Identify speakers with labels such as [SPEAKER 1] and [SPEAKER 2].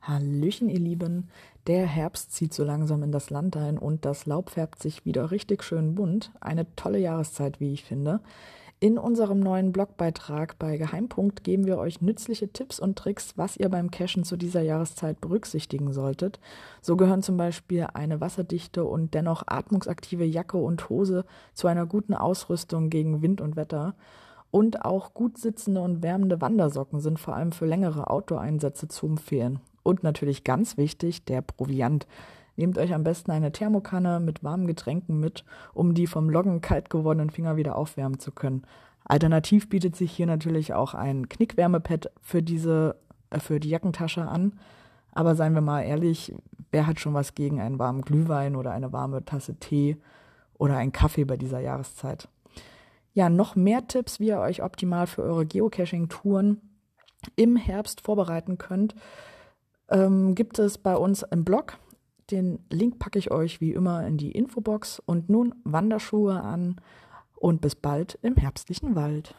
[SPEAKER 1] Hallöchen, ihr Lieben. Der Herbst zieht so langsam in das Land ein und das Laub färbt sich wieder richtig schön bunt. Eine tolle Jahreszeit, wie ich finde. In unserem neuen Blogbeitrag bei Geheimpunkt geben wir euch nützliche Tipps und Tricks, was ihr beim Cashen zu dieser Jahreszeit berücksichtigen solltet. So gehören zum Beispiel eine wasserdichte und dennoch atmungsaktive Jacke und Hose zu einer guten Ausrüstung gegen Wind und Wetter. Und auch gut sitzende und wärmende Wandersocken sind vor allem für längere Outdoor-Einsätze zu empfehlen. Und natürlich ganz wichtig, der Proviant. Nehmt euch am besten eine Thermokanne mit warmen Getränken mit, um die vom Loggen kalt gewordenen Finger wieder aufwärmen zu können. Alternativ bietet sich hier natürlich auch ein Knickwärmepad für diese, äh, für die Jackentasche an. Aber seien wir mal ehrlich, wer hat schon was gegen einen warmen Glühwein oder eine warme Tasse Tee oder einen Kaffee bei dieser Jahreszeit? Ja, noch mehr Tipps, wie ihr euch optimal für eure Geocaching-Touren im Herbst vorbereiten könnt, ähm, gibt es bei uns im Blog. Den Link packe ich euch wie immer in die Infobox. Und nun Wanderschuhe an und bis bald im herbstlichen Wald.